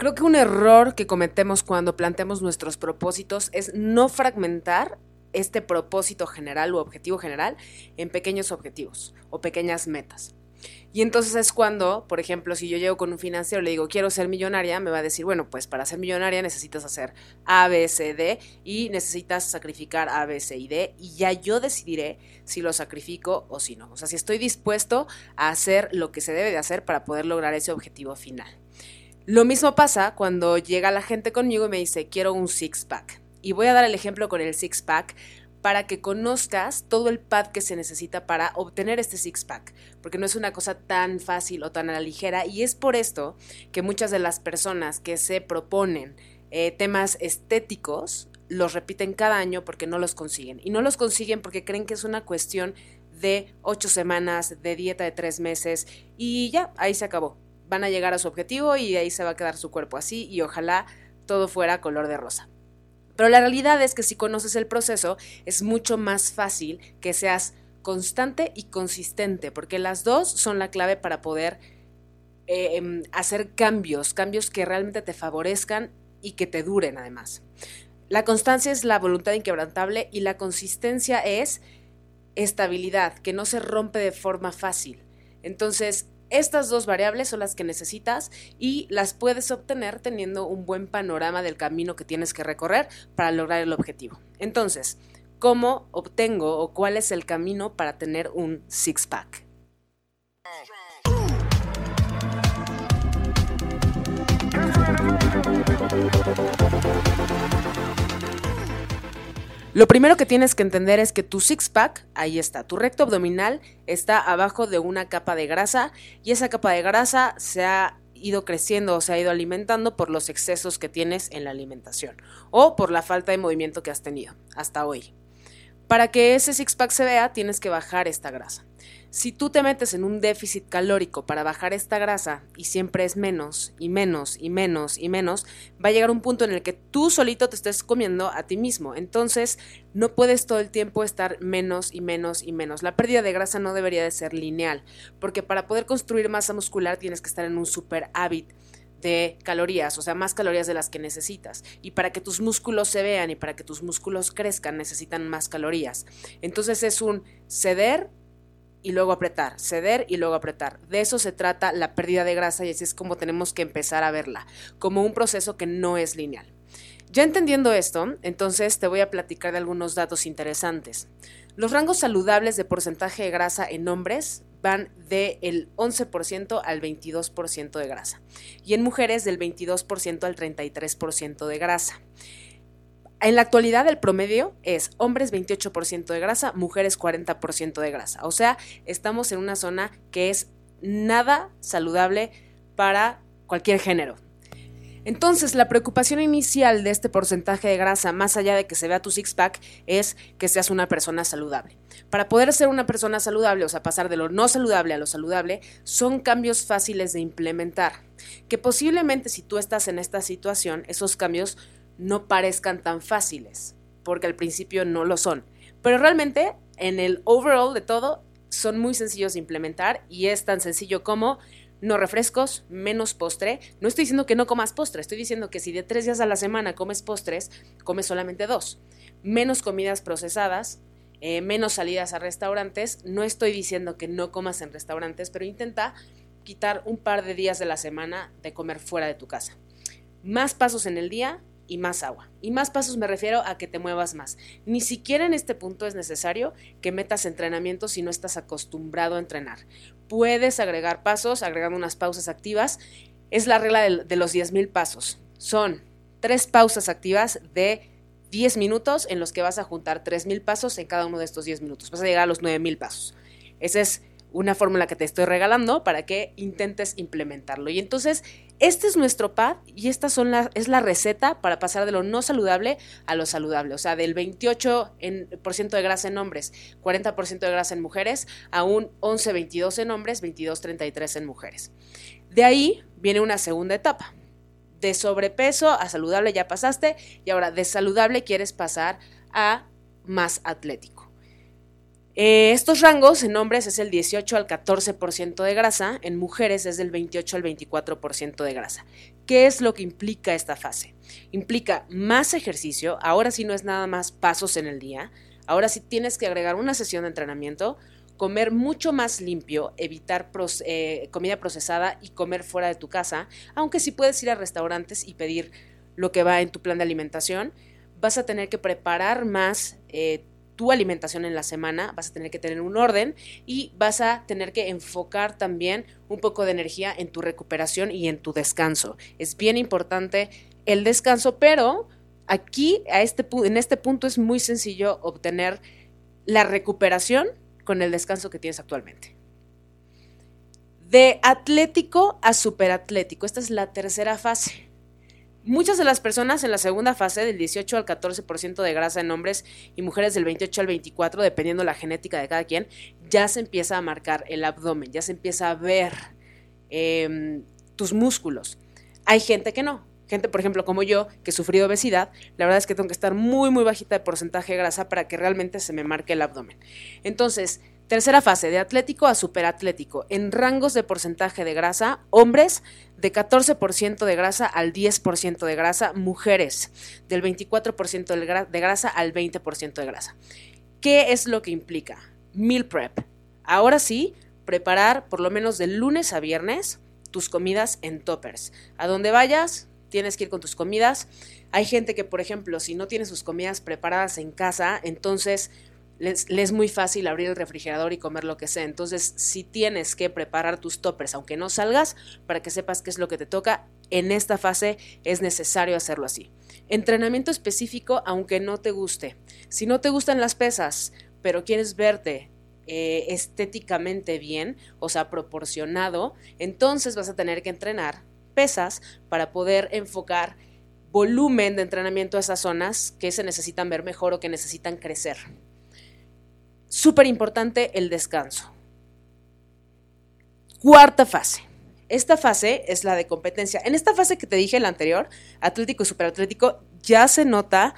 Creo que un error que cometemos cuando planteamos nuestros propósitos es no fragmentar este propósito general u objetivo general en pequeños objetivos o pequeñas metas. Y entonces es cuando, por ejemplo, si yo llego con un financiero y le digo, quiero ser millonaria, me va a decir, bueno, pues para ser millonaria necesitas hacer A, B, C, D y necesitas sacrificar A, B, C y D y ya yo decidiré si lo sacrifico o si no. O sea, si estoy dispuesto a hacer lo que se debe de hacer para poder lograr ese objetivo final. Lo mismo pasa cuando llega la gente conmigo y me dice, quiero un six-pack. Y voy a dar el ejemplo con el six-pack para que conozcas todo el pad que se necesita para obtener este six-pack, porque no es una cosa tan fácil o tan a la ligera y es por esto que muchas de las personas que se proponen eh, temas estéticos los repiten cada año porque no los consiguen. Y no los consiguen porque creen que es una cuestión de ocho semanas, de dieta de tres meses y ya, ahí se acabó. Van a llegar a su objetivo y ahí se va a quedar su cuerpo así y ojalá todo fuera color de rosa. Pero la realidad es que si conoces el proceso, es mucho más fácil que seas constante y consistente, porque las dos son la clave para poder eh, em, hacer cambios, cambios que realmente te favorezcan y que te duren además. La constancia es la voluntad inquebrantable y la consistencia es estabilidad, que no se rompe de forma fácil. Entonces, estas dos variables son las que necesitas y las puedes obtener teniendo un buen panorama del camino que tienes que recorrer para lograr el objetivo. Entonces, ¿cómo obtengo o cuál es el camino para tener un six-pack? Lo primero que tienes que entender es que tu six-pack, ahí está, tu recto abdominal está abajo de una capa de grasa y esa capa de grasa se ha ido creciendo o se ha ido alimentando por los excesos que tienes en la alimentación o por la falta de movimiento que has tenido hasta hoy. Para que ese six-pack se vea, tienes que bajar esta grasa. Si tú te metes en un déficit calórico para bajar esta grasa y siempre es menos y menos y menos y menos, va a llegar un punto en el que tú solito te estés comiendo a ti mismo. Entonces no puedes todo el tiempo estar menos y menos y menos. La pérdida de grasa no debería de ser lineal, porque para poder construir masa muscular tienes que estar en un super hábito de calorías, o sea, más calorías de las que necesitas. Y para que tus músculos se vean y para que tus músculos crezcan, necesitan más calorías. Entonces es un ceder y luego apretar, ceder y luego apretar. De eso se trata la pérdida de grasa y así es como tenemos que empezar a verla, como un proceso que no es lineal. Ya entendiendo esto, entonces te voy a platicar de algunos datos interesantes. Los rangos saludables de porcentaje de grasa en hombres van del 11% al 22% de grasa y en mujeres del 22% al 33% de grasa. En la actualidad el promedio es hombres 28% de grasa, mujeres 40% de grasa. O sea, estamos en una zona que es nada saludable para cualquier género. Entonces, la preocupación inicial de este porcentaje de grasa, más allá de que se vea tu six-pack, es que seas una persona saludable. Para poder ser una persona saludable, o sea, pasar de lo no saludable a lo saludable, son cambios fáciles de implementar. Que posiblemente si tú estás en esta situación, esos cambios no parezcan tan fáciles, porque al principio no lo son. Pero realmente, en el overall de todo, son muy sencillos de implementar y es tan sencillo como no refrescos, menos postre. No estoy diciendo que no comas postre, estoy diciendo que si de tres días a la semana comes postres, comes solamente dos. Menos comidas procesadas, eh, menos salidas a restaurantes. No estoy diciendo que no comas en restaurantes, pero intenta quitar un par de días de la semana de comer fuera de tu casa. Más pasos en el día, y más agua. Y más pasos me refiero a que te muevas más. Ni siquiera en este punto es necesario que metas entrenamiento si no estás acostumbrado a entrenar. Puedes agregar pasos, agregando unas pausas activas. Es la regla de, de los 10.000 pasos. Son tres pausas activas de 10 minutos en los que vas a juntar 3.000 pasos en cada uno de estos 10 minutos. Vas a llegar a los 9.000 pasos. Esa es una fórmula que te estoy regalando para que intentes implementarlo. Y entonces, este es nuestro pad y esta es la receta para pasar de lo no saludable a lo saludable. O sea, del 28% en, por ciento de grasa en hombres, 40% de grasa en mujeres, a un 11-22 en hombres, 22-33 en mujeres. De ahí viene una segunda etapa. De sobrepeso a saludable ya pasaste y ahora de saludable quieres pasar a más atlético. Eh, estos rangos en hombres es el 18 al 14% de grasa, en mujeres es del 28 al 24% de grasa. ¿Qué es lo que implica esta fase? Implica más ejercicio, ahora sí no es nada más pasos en el día, ahora sí tienes que agregar una sesión de entrenamiento, comer mucho más limpio, evitar eh, comida procesada y comer fuera de tu casa, aunque sí puedes ir a restaurantes y pedir lo que va en tu plan de alimentación, vas a tener que preparar más eh, tu alimentación en la semana, vas a tener que tener un orden y vas a tener que enfocar también un poco de energía en tu recuperación y en tu descanso. Es bien importante el descanso, pero aquí a este, en este punto es muy sencillo obtener la recuperación con el descanso que tienes actualmente. De atlético a superatlético, esta es la tercera fase. Muchas de las personas en la segunda fase, del 18 al 14% de grasa en hombres y mujeres del 28 al 24, dependiendo la genética de cada quien, ya se empieza a marcar el abdomen, ya se empieza a ver em, tus músculos. Hay gente que no. Gente, por ejemplo, como yo, que sufrí obesidad, la verdad es que tengo que estar muy, muy bajita de porcentaje de grasa para que realmente se me marque el abdomen. Entonces, Tercera fase, de atlético a superatlético, en rangos de porcentaje de grasa, hombres de 14% de grasa al 10% de grasa, mujeres del 24% de grasa al 20% de grasa. ¿Qué es lo que implica? Meal prep. Ahora sí, preparar por lo menos de lunes a viernes tus comidas en toppers. A donde vayas, tienes que ir con tus comidas. Hay gente que, por ejemplo, si no tiene sus comidas preparadas en casa, entonces les, es muy fácil abrir el refrigerador y comer lo que sea. Entonces, si tienes que preparar tus toppers, aunque no salgas, para que sepas qué es lo que te toca, en esta fase es necesario hacerlo así. Entrenamiento específico, aunque no te guste. Si no te gustan las pesas, pero quieres verte eh, estéticamente bien, o sea, proporcionado, entonces vas a tener que entrenar pesas para poder enfocar volumen de entrenamiento a esas zonas que se necesitan ver mejor o que necesitan crecer. Súper importante el descanso. Cuarta fase. Esta fase es la de competencia. En esta fase que te dije, la anterior, atlético y superatlético, ya se nota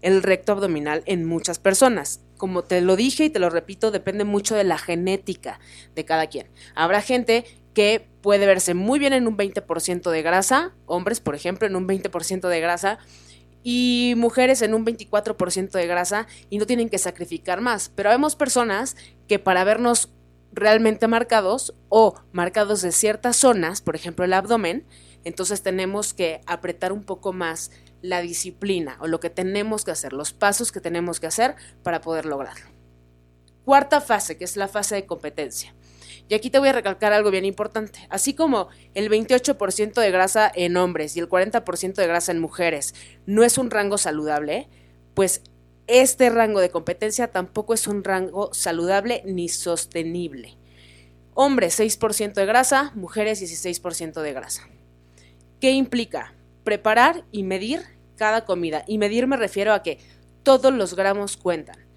el recto abdominal en muchas personas. Como te lo dije y te lo repito, depende mucho de la genética de cada quien. Habrá gente que puede verse muy bien en un 20% de grasa, hombres, por ejemplo, en un 20% de grasa, y mujeres en un 24% de grasa y no tienen que sacrificar más. Pero vemos personas que para vernos realmente marcados o marcados de ciertas zonas, por ejemplo el abdomen, entonces tenemos que apretar un poco más la disciplina o lo que tenemos que hacer, los pasos que tenemos que hacer para poder lograrlo. Cuarta fase, que es la fase de competencia. Y aquí te voy a recalcar algo bien importante. Así como el 28% de grasa en hombres y el 40% de grasa en mujeres no es un rango saludable, pues este rango de competencia tampoco es un rango saludable ni sostenible. Hombres 6% de grasa, mujeres 16% de grasa. ¿Qué implica? Preparar y medir cada comida. Y medir me refiero a que todos los gramos cuentan.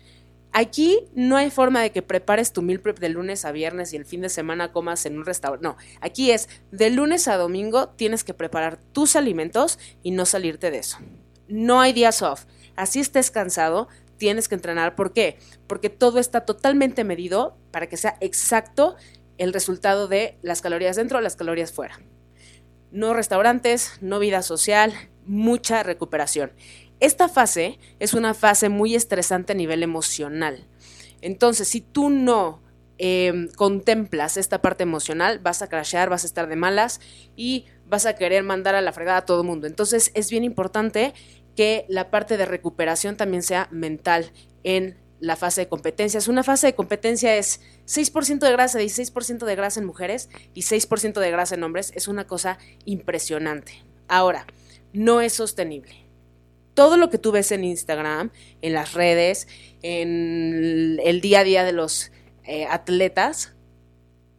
Aquí no hay forma de que prepares tu meal prep de lunes a viernes y el fin de semana comas en un restaurante. No, aquí es de lunes a domingo tienes que preparar tus alimentos y no salirte de eso. No hay días off. Así estés cansado, tienes que entrenar. ¿Por qué? Porque todo está totalmente medido para que sea exacto el resultado de las calorías dentro, las calorías fuera. No restaurantes, no vida social, mucha recuperación. Esta fase es una fase muy estresante a nivel emocional. Entonces, si tú no em, contemplas esta parte emocional, vas a crashear, vas a estar de malas y vas a querer mandar a la fregada a todo el mundo. Entonces, es bien importante que la parte de recuperación también sea mental en la fase de competencia. Una fase de competencia es 6% de grasa, 16% de grasa en mujeres y 6% de grasa en hombres. Es una cosa impresionante. Ahora, no es sostenible todo lo que tú ves en Instagram, en las redes, en el día a día de los eh, atletas,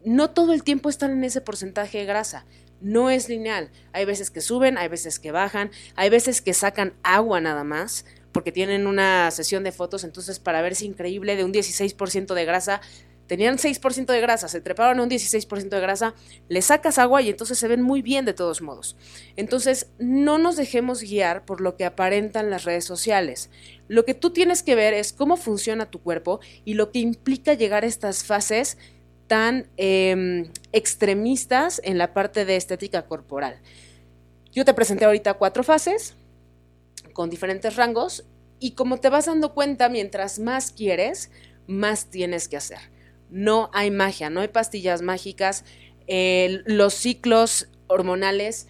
no todo el tiempo están en ese porcentaje de grasa. No es lineal. Hay veces que suben, hay veces que bajan, hay veces que sacan agua nada más, porque tienen una sesión de fotos, entonces para verse increíble de un 16% de grasa tenían 6% de grasa, se treparon a un 16% de grasa, le sacas agua y entonces se ven muy bien de todos modos. Entonces, no nos dejemos guiar por lo que aparentan las redes sociales. Lo que tú tienes que ver es cómo funciona tu cuerpo y lo que implica llegar a estas fases tan em, extremistas en la parte de estética corporal. Yo te presenté ahorita cuatro fases con diferentes rangos y como te vas dando cuenta, mientras más quieres, más tienes que hacer. No hay magia, no hay pastillas mágicas. los ciclos hormonales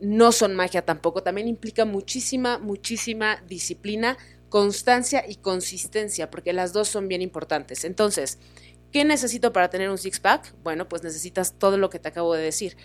no son magia tampoco. También implica muchísima, muchísima disciplina, constancia y consistencia, porque las dos son bien importantes. Entonces, ¿qué necesito para tener un six-pack? Bueno, pues necesitas todo lo que te acabo de decir.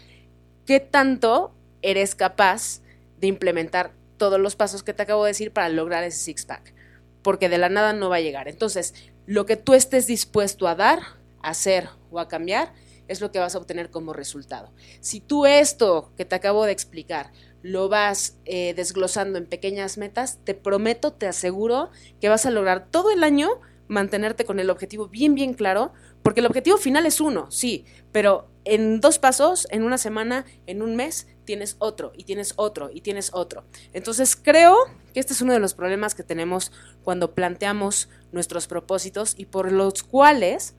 ¿Qué tanto eres capaz de implementar todos los pasos que te acabo de decir para lograr ese six-pack? Porque de la nada no va a llegar. Entonces, lo que tú estés dispuesto a dar, a hacer o a cambiar, es lo que vas a obtener como resultado. Si tú esto que te acabo de explicar lo vas eh, desglosando en pequeñas metas, te prometo, te aseguro que vas a lograr todo el año mantenerte con el objetivo bien, bien claro, porque el objetivo final es uno, sí, pero en dos pasos, en una semana, en un mes, tienes otro y tienes otro y tienes otro. Entonces creo que este es uno de los problemas que tenemos cuando planteamos nuestros propósitos y por los cuales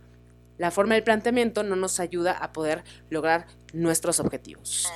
la forma del planteamiento no nos ayuda a poder lograr nuestros objetivos.